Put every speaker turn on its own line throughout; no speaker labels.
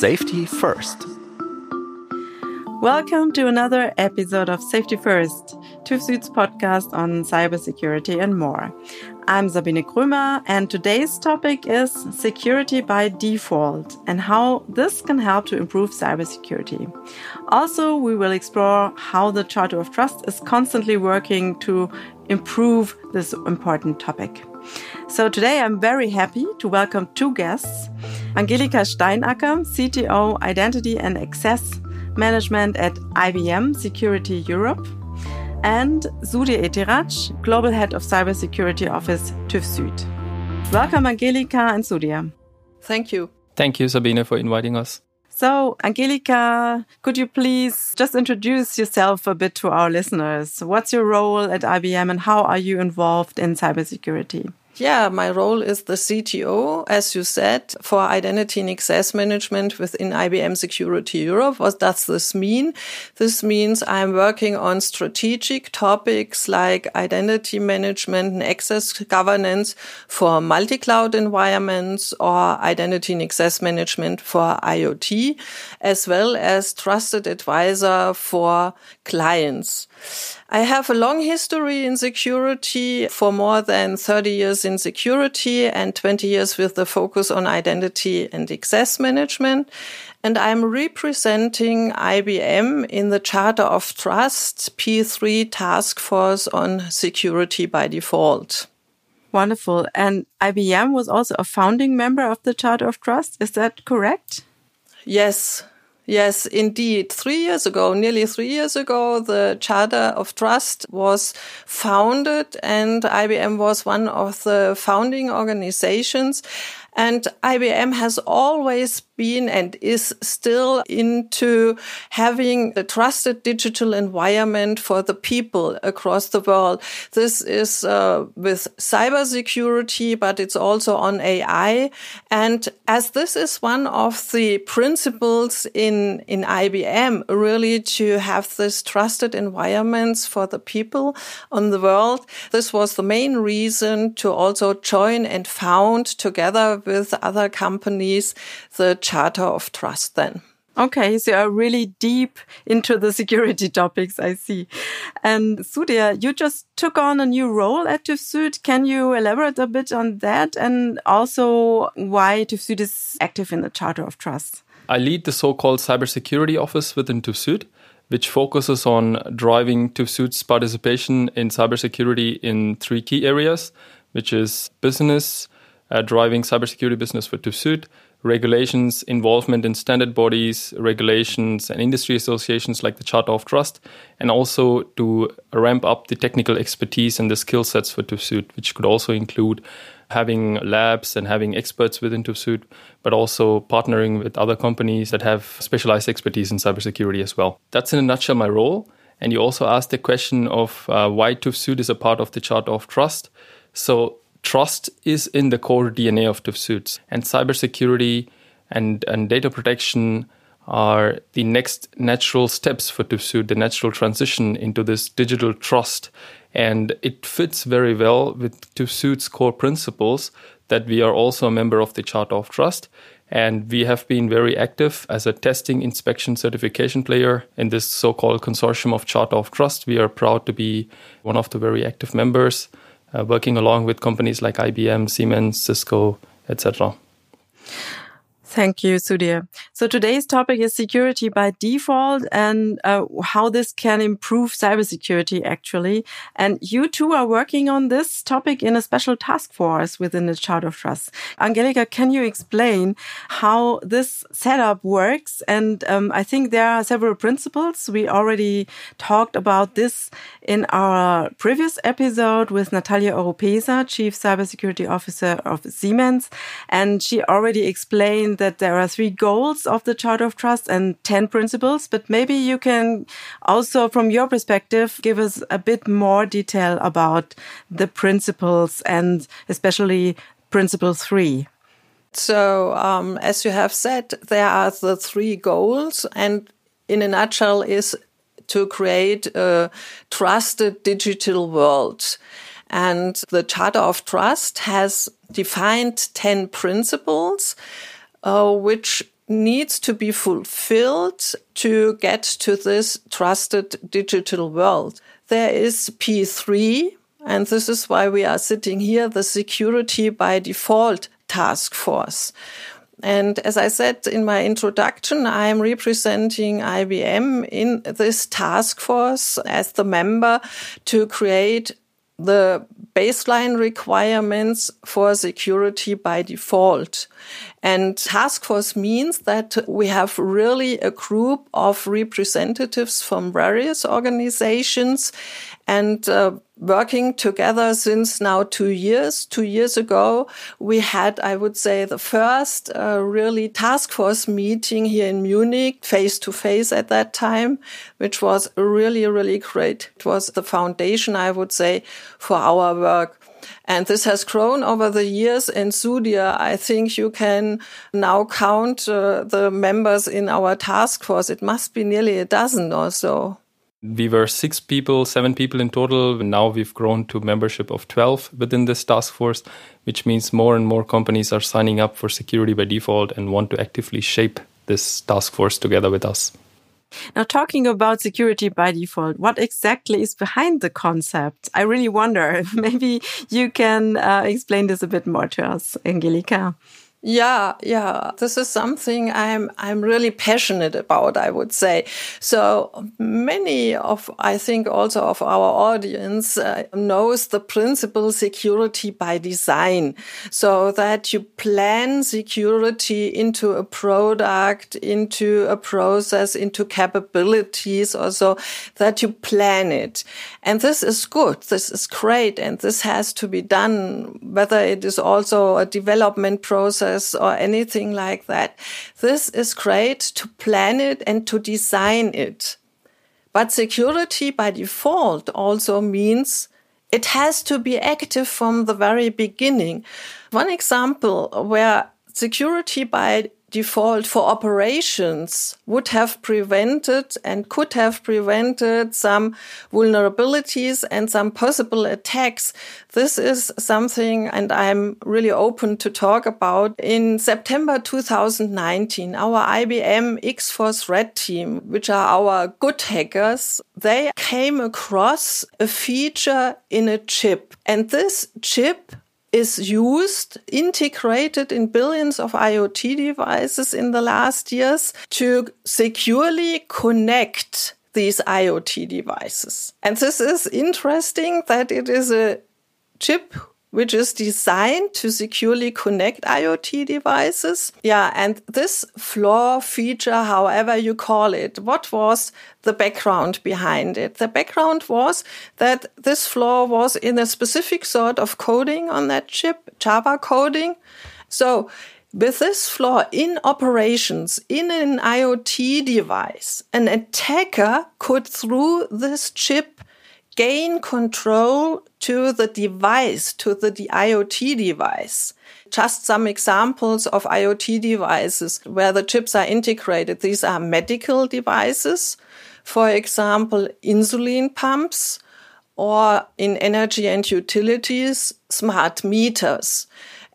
Safety First.
Welcome to another episode of Safety First, TÜV podcast on cybersecurity and more. I'm Sabine Krömer, and today's topic is security by default and how this can help to improve cybersecurity. Also, we will explore how the Charter of Trust is constantly working to improve this important topic. So today I'm very happy to welcome two guests. Angelika Steinacker, CTO Identity and Access Management at IBM Security Europe, and Sudhir Ethiraj, Global Head of Cybersecurity Office TÜV Süd. Welcome, Angelika and Sudhir.
Thank you.
Thank you, Sabine, for inviting us.
So, Angelika, could you please just introduce yourself a bit to our listeners? What's your role at IBM and how are you involved in cybersecurity?
Yeah, my role is the CTO, as you said, for identity and access management within IBM Security Europe. What does this mean? This means I'm working on strategic topics like identity management and access governance for multi-cloud environments or identity and access management for IoT, as well as trusted advisor for clients. I have a long history in security for more than 30 years in security and 20 years with the focus on identity and access management. And I'm representing IBM in the Charter of Trust P3 task force on security by default.
Wonderful. And IBM was also a founding member of the Charter of Trust. Is that correct?
Yes, Yes, indeed. Three years ago, nearly three years ago, the Charter of Trust was founded and IBM was one of the founding organizations. And IBM has always been and is still into having a trusted digital environment for the people across the world. This is uh, with cybersecurity, but it's also on AI. And as this is one of the principles in, in IBM, really to have this trusted environments for the people on the world, this was the main reason to also join and found together with other companies the Charter of Trust then.
Okay, so you're really deep into the security topics, I see. And Sudhir, you just took on a new role at TÜV Süd. Can you elaborate a bit on that and also why TÜV Süd is active in the Charter of Trust?
I lead the so-called cybersecurity office within TÜV Süd, which focuses on driving TÜV Süd's participation in cybersecurity in three key areas, which is business, uh, driving cybersecurity business for TÜV regulations, involvement in standard bodies, regulations, and industry associations like the Charter of Trust, and also to ramp up the technical expertise and the skill sets for TÜV which could also include having labs and having experts within TÜV but also partnering with other companies that have specialized expertise in cybersecurity as well. That's in a nutshell my role. And you also asked the question of uh, why TÜV is a part of the Charter of Trust. So trust is in the core DNA of Süd, and cybersecurity and, and data protection are the next natural steps for Süd, the natural transition into this digital trust. And it fits very well with Süd's core principles that we are also a member of the Charter of Trust. And we have been very active as a testing, inspection, certification player in this so called consortium of Charter of Trust. We are proud to be one of the very active members Uh, working along with companies like IBM, Siemens, Cisco, etc.
Thank you, Sudhir. So today's topic is security by default and uh, how this can improve cybersecurity actually. And you two are working on this topic in a special task force within the Charter of Trust. Angelika, can you explain how this setup works? And um, I think there are several principles. We already talked about this in our previous episode with Natalia Oropeza, Chief Cybersecurity Officer of Siemens. And she already explained that there are three goals of the Charter of Trust and 10 principles, but maybe you can also, from your perspective, give us a bit more detail about the principles and especially principle three.
So, um, as you have said, there are the three goals, and in a nutshell, is to create a trusted digital world. And the Charter of Trust has defined 10 principles uh, which needs to be fulfilled to get to this trusted digital world. There is P3, and this is why we are sitting here, the security by default task force. And as I said in my introduction, I am representing IBM in this task force as the member to create the baseline requirements for security by default. And task force means that we have really a group of representatives from various organizations and uh, working together since now two years. Two years ago, we had, I would say, the first uh, really task force meeting here in Munich, face to face at that time, which was really, really great. It was the foundation, I would say, for our work. And this has grown over the years. In Sudhir, I think you can now count uh, the members in our task force. It must be nearly a dozen or so.
We were six people, seven people in total. Now we've grown to membership of 12 within this task force, which means more and more companies are signing up for security by default and want to actively shape this task force together with us.
Now, talking about security by default, what exactly is behind the concept? I really wonder. Maybe you can uh, explain this a bit more to us, Angelika.
Yeah, yeah. This is something I'm I'm really passionate about, I would say. So many of I think also of our audience uh, knows the principle security by design. So that you plan security into a product, into a process, into capabilities or so that you plan it. And this is good. This is great and this has to be done whether it is also a development process or anything like that. This is great to plan it and to design it. But security by default also means it has to be active from the very beginning. One example where security by default for operations would have prevented and could have prevented some vulnerabilities and some possible attacks. This is something, and I'm really open to talk about. In September 2019, our IBM X-Force Red Team, which are our good hackers, they came across a feature in a chip. And this chip is used, integrated in billions of IoT devices in the last years to securely connect these IoT devices. And this is interesting that it is a chip which is designed to securely connect IoT devices. Yeah, and this flaw feature, however you call it, what was the background behind it? The background was that this flaw was in a specific sort of coding on that chip, Java coding. So with this flaw in operations in an IoT device, an attacker could through this chip gain control to the device, to the IoT device. Just some examples of IoT devices where the chips are integrated. These are medical devices, for example, insulin pumps, or in energy and utilities, smart meters.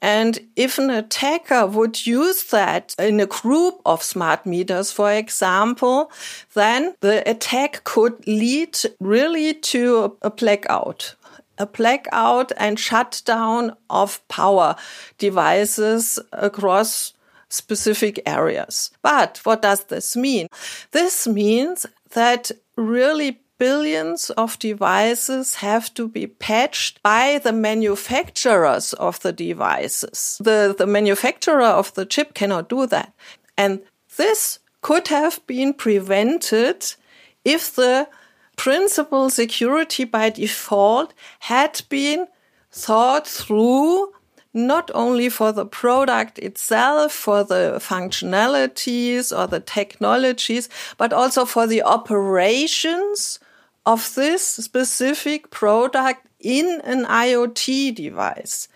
And if an attacker would use that in a group of smart meters, for example, then the attack could lead really to a blackout a blackout and shutdown of power devices across specific areas. But what does this mean? This means that really billions of devices have to be patched by the manufacturers of the devices. The, the manufacturer of the chip cannot do that. And this could have been prevented if the principle security by default had been thought through not only for the product itself, for the functionalities or the technologies, but also for the operations of this specific product in an IoT device.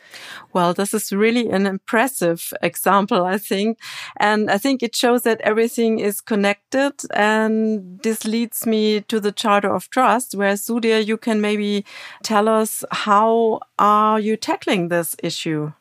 Well, this is really an impressive example, I think. And I think it shows that everything is connected. And this leads me to the Charter of Trust, where Sudhir, you can maybe tell us how are you tackling this issue?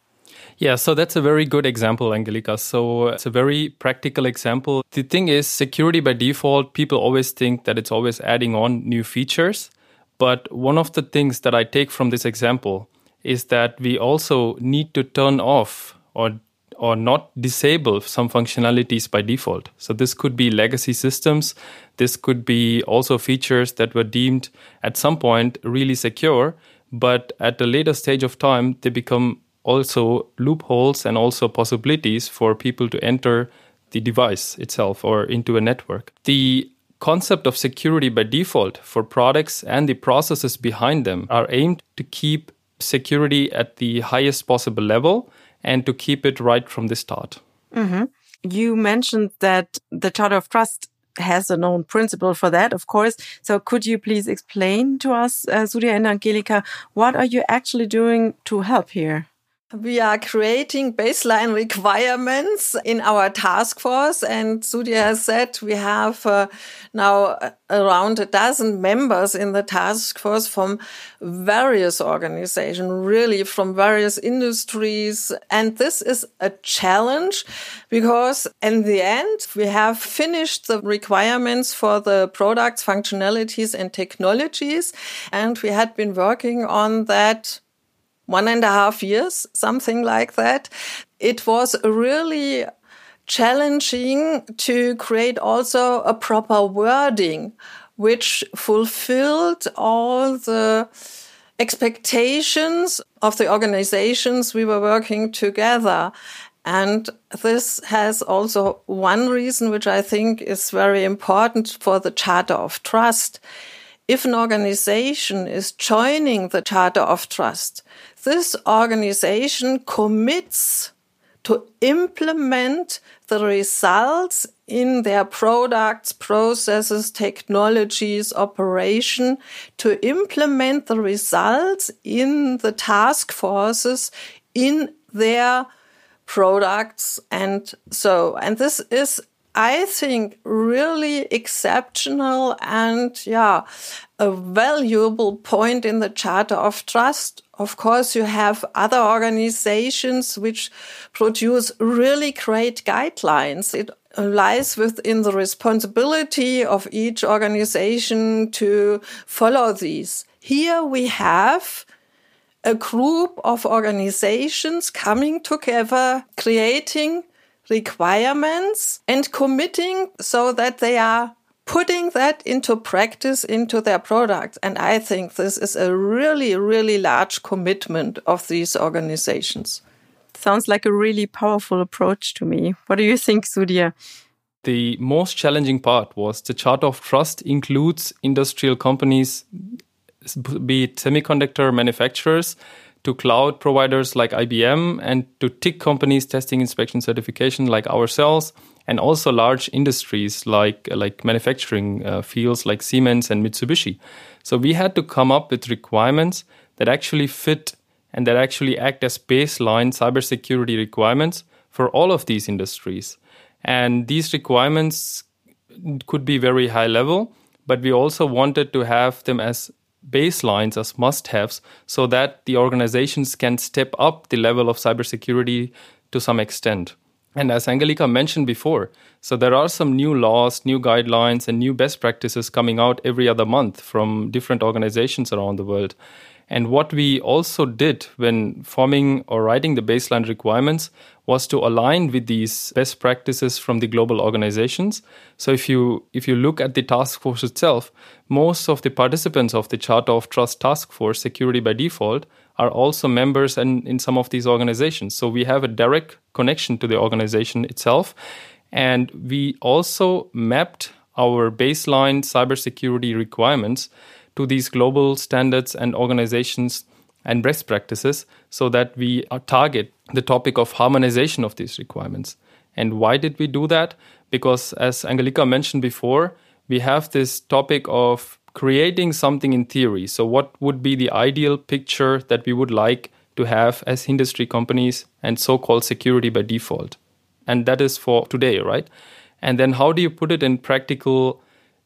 Yeah, so that's a very good example, Angelika. So it's a very practical example. The thing is, security by default, people always think that it's always adding on new features. But one of the things that I take from this example is that we also need to turn off or or not disable some functionalities by default. So this could be legacy systems. This could be also features that were deemed at some point really secure, but at a later stage of time, they become also loopholes and also possibilities for people to enter the device itself or into a network. The concept of security by default for products and the processes behind them are aimed to keep security at the highest possible level and to keep it right from the start.
Mm -hmm. You mentioned that the Charter of Trust has a known principle for that, of course. So could you please explain to us, uh, Sudhir and Angelika, what are you actually doing to help here?
We are creating baseline requirements in our task force. And Sudhir has said we have uh, now uh, around a dozen members in the task force from various organizations, really from various industries. And this is a challenge because in the end, we have finished the requirements for the products, functionalities and technologies. And we had been working on that one and a half years, something like that. It was really challenging to create also a proper wording which fulfilled all the expectations of the organizations we were working together. And this has also one reason, which I think is very important for the Charter of Trust. If an organization is joining the Charter of Trust, this organization commits to implement the results in their products, processes, technologies, operation, to implement the results in the task forces in their products. And so, and this is I think really exceptional and yeah, a valuable point in the Charter of Trust. Of course, you have other organizations which produce really great guidelines. It lies within the responsibility of each organization to follow these. Here we have a group of organizations coming together, creating requirements and committing so that they are putting that into practice into their products. And I think this is a really, really large commitment of these organizations.
Sounds like a really powerful approach to me. What do you think, Sudhir?
The most challenging part was the Charter of Trust includes industrial companies, be it semiconductor manufacturers, to cloud providers like IBM and to TIC companies testing inspection certification like ourselves and also large industries like like manufacturing uh, fields like Siemens and Mitsubishi. So we had to come up with requirements that actually fit and that actually act as baseline cybersecurity requirements for all of these industries. And these requirements could be very high level, but we also wanted to have them as baselines as must haves so that the organizations can step up the level of cybersecurity to some extent. And as Angelika mentioned before, so there are some new laws, new guidelines, and new best practices coming out every other month from different organizations around the world. And what we also did when forming or writing the baseline requirements was to align with these best practices from the global organizations. So if you if you look at the task force itself, most of the participants of the Charter of Trust Task Force Security by Default are also members and in some of these organizations. So we have a direct connection to the organization itself. And we also mapped our baseline cybersecurity requirements to these global standards and organizations and best practices so that we uh, target the topic of harmonization of these requirements. And why did we do that? Because, as Angelika mentioned before, we have this topic of creating something in theory. So, what would be the ideal picture that we would like to have as industry companies and so called security by default? And that is for today, right? And then, how do you put it in practical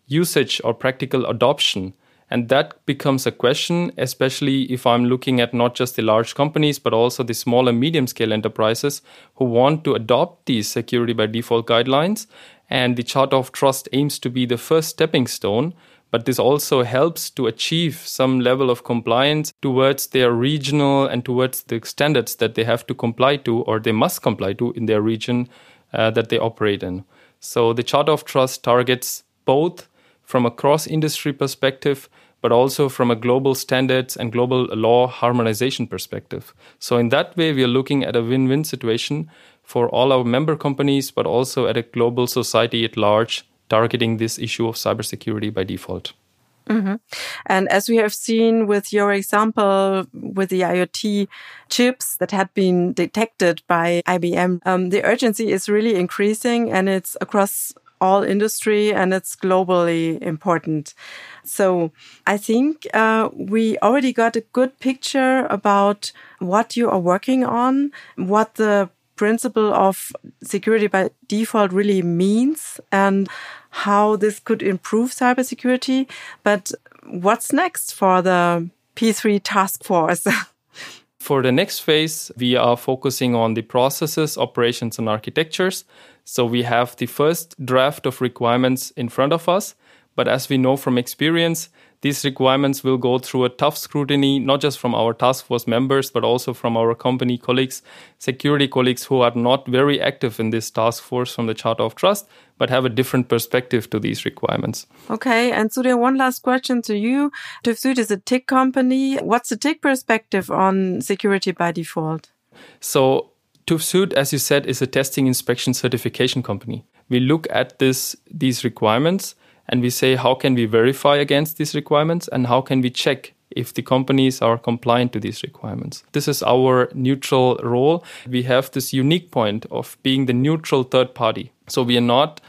usage or practical adoption? And that becomes a question, especially if I'm looking at not just the large companies, but also the small and medium scale enterprises who want to adopt these security by default guidelines. And the Charter of Trust aims to be the first stepping stone but this also helps to achieve some level of compliance towards their regional and towards the standards that they have to comply to or they must comply to in their region uh, that they operate in. So the Charter of Trust targets both from a cross industry perspective, but also from a global standards and global law harmonization perspective. So, in that way, we are looking at a win win situation for all our member companies, but also at a global society at large targeting this issue of cybersecurity by default.
Mm -hmm. And as we have seen with your example with the IoT chips that had been detected by IBM, um, the urgency is really increasing and it's across all industry and it's globally important. So I think uh, we already got a good picture about what you are working on, what the principle of security by default really means and how this could improve cybersecurity. But what's next for the P3 task force?
for the next phase, we are focusing on the processes, operations, and architectures. So we have the first draft of requirements in front of us. But as we know from experience, these requirements will go through a tough scrutiny, not just from our task force members, but also from our company colleagues, security colleagues who are not very active in this task force from the Charter of Trust, but have a different perspective to these requirements.
Okay. And Sudhir, one last question to you. TÜV is a TIC company. What's the TIC perspective on security by default?
So TÜV as you said, is a testing inspection certification company. We look at this, these requirements and we say how can we verify against these requirements and how can we check if the companies are compliant to these requirements. This is our neutral role. We have this unique point of being the neutral third party. So we are not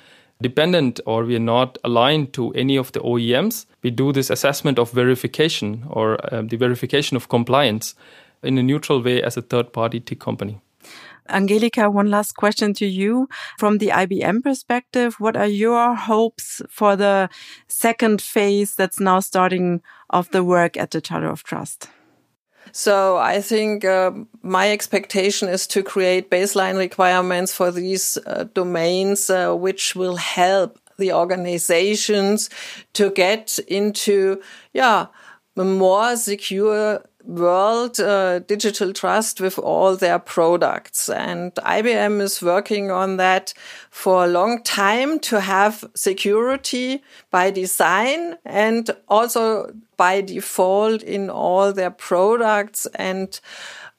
dependent or we are not aligned to any of the OEMs. We do this assessment of verification or uh, the verification of compliance in a neutral way as a third party TIC company.
Angelika, one last question to you. From the IBM perspective, what are your hopes for the second phase that's now starting of the work at the Charter of Trust?
So I think uh, my expectation is to create baseline requirements for these uh, domains, uh, which will help the organizations to get into, yeah, a more secure world uh, digital trust with all their products. And IBM is working on that for a long time to have security by design and also by default in all their products and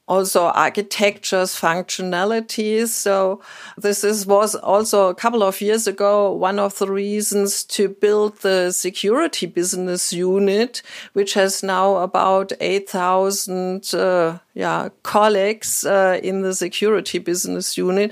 also architectures, functionalities. So this is, was also a couple of years ago, one of the reasons to build the security business unit, which has now about 8,000, uh, yeah, colleagues, uh, in the security business unit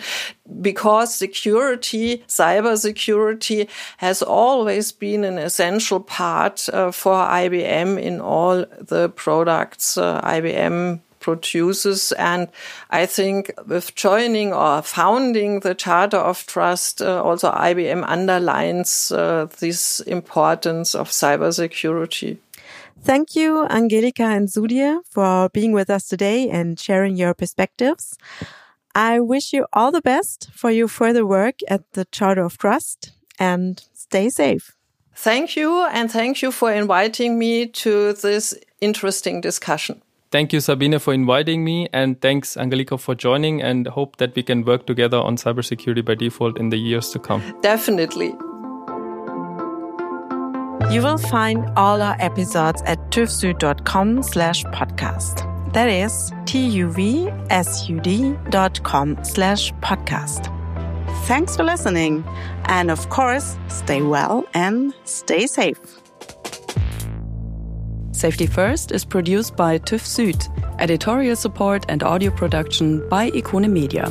because security, cyber security has always been an essential part uh, for IBM in all the products uh, IBM produces. And I think with joining or founding the Charter of Trust, uh, also IBM underlines uh, this importance of cybersecurity.
Thank you, Angelika and Sudhir, for being with us today and sharing your perspectives. I wish you all the best for your further work at the Charter of Trust and stay safe.
Thank you, and thank you for inviting me to this interesting discussion.
Thank you, Sabine, for inviting me, and thanks, Angelika, for joining. And hope that we can work together on cybersecurity by default in the years to come.
Definitely.
You will find all our episodes at tuvsud.com slash podcast. That is T-U-V-S-U-D dot com slash podcast. Thanks for listening. And of course, stay well and stay safe.
Safety First is produced by TÜV Süd, editorial support and audio production by Ikone Media.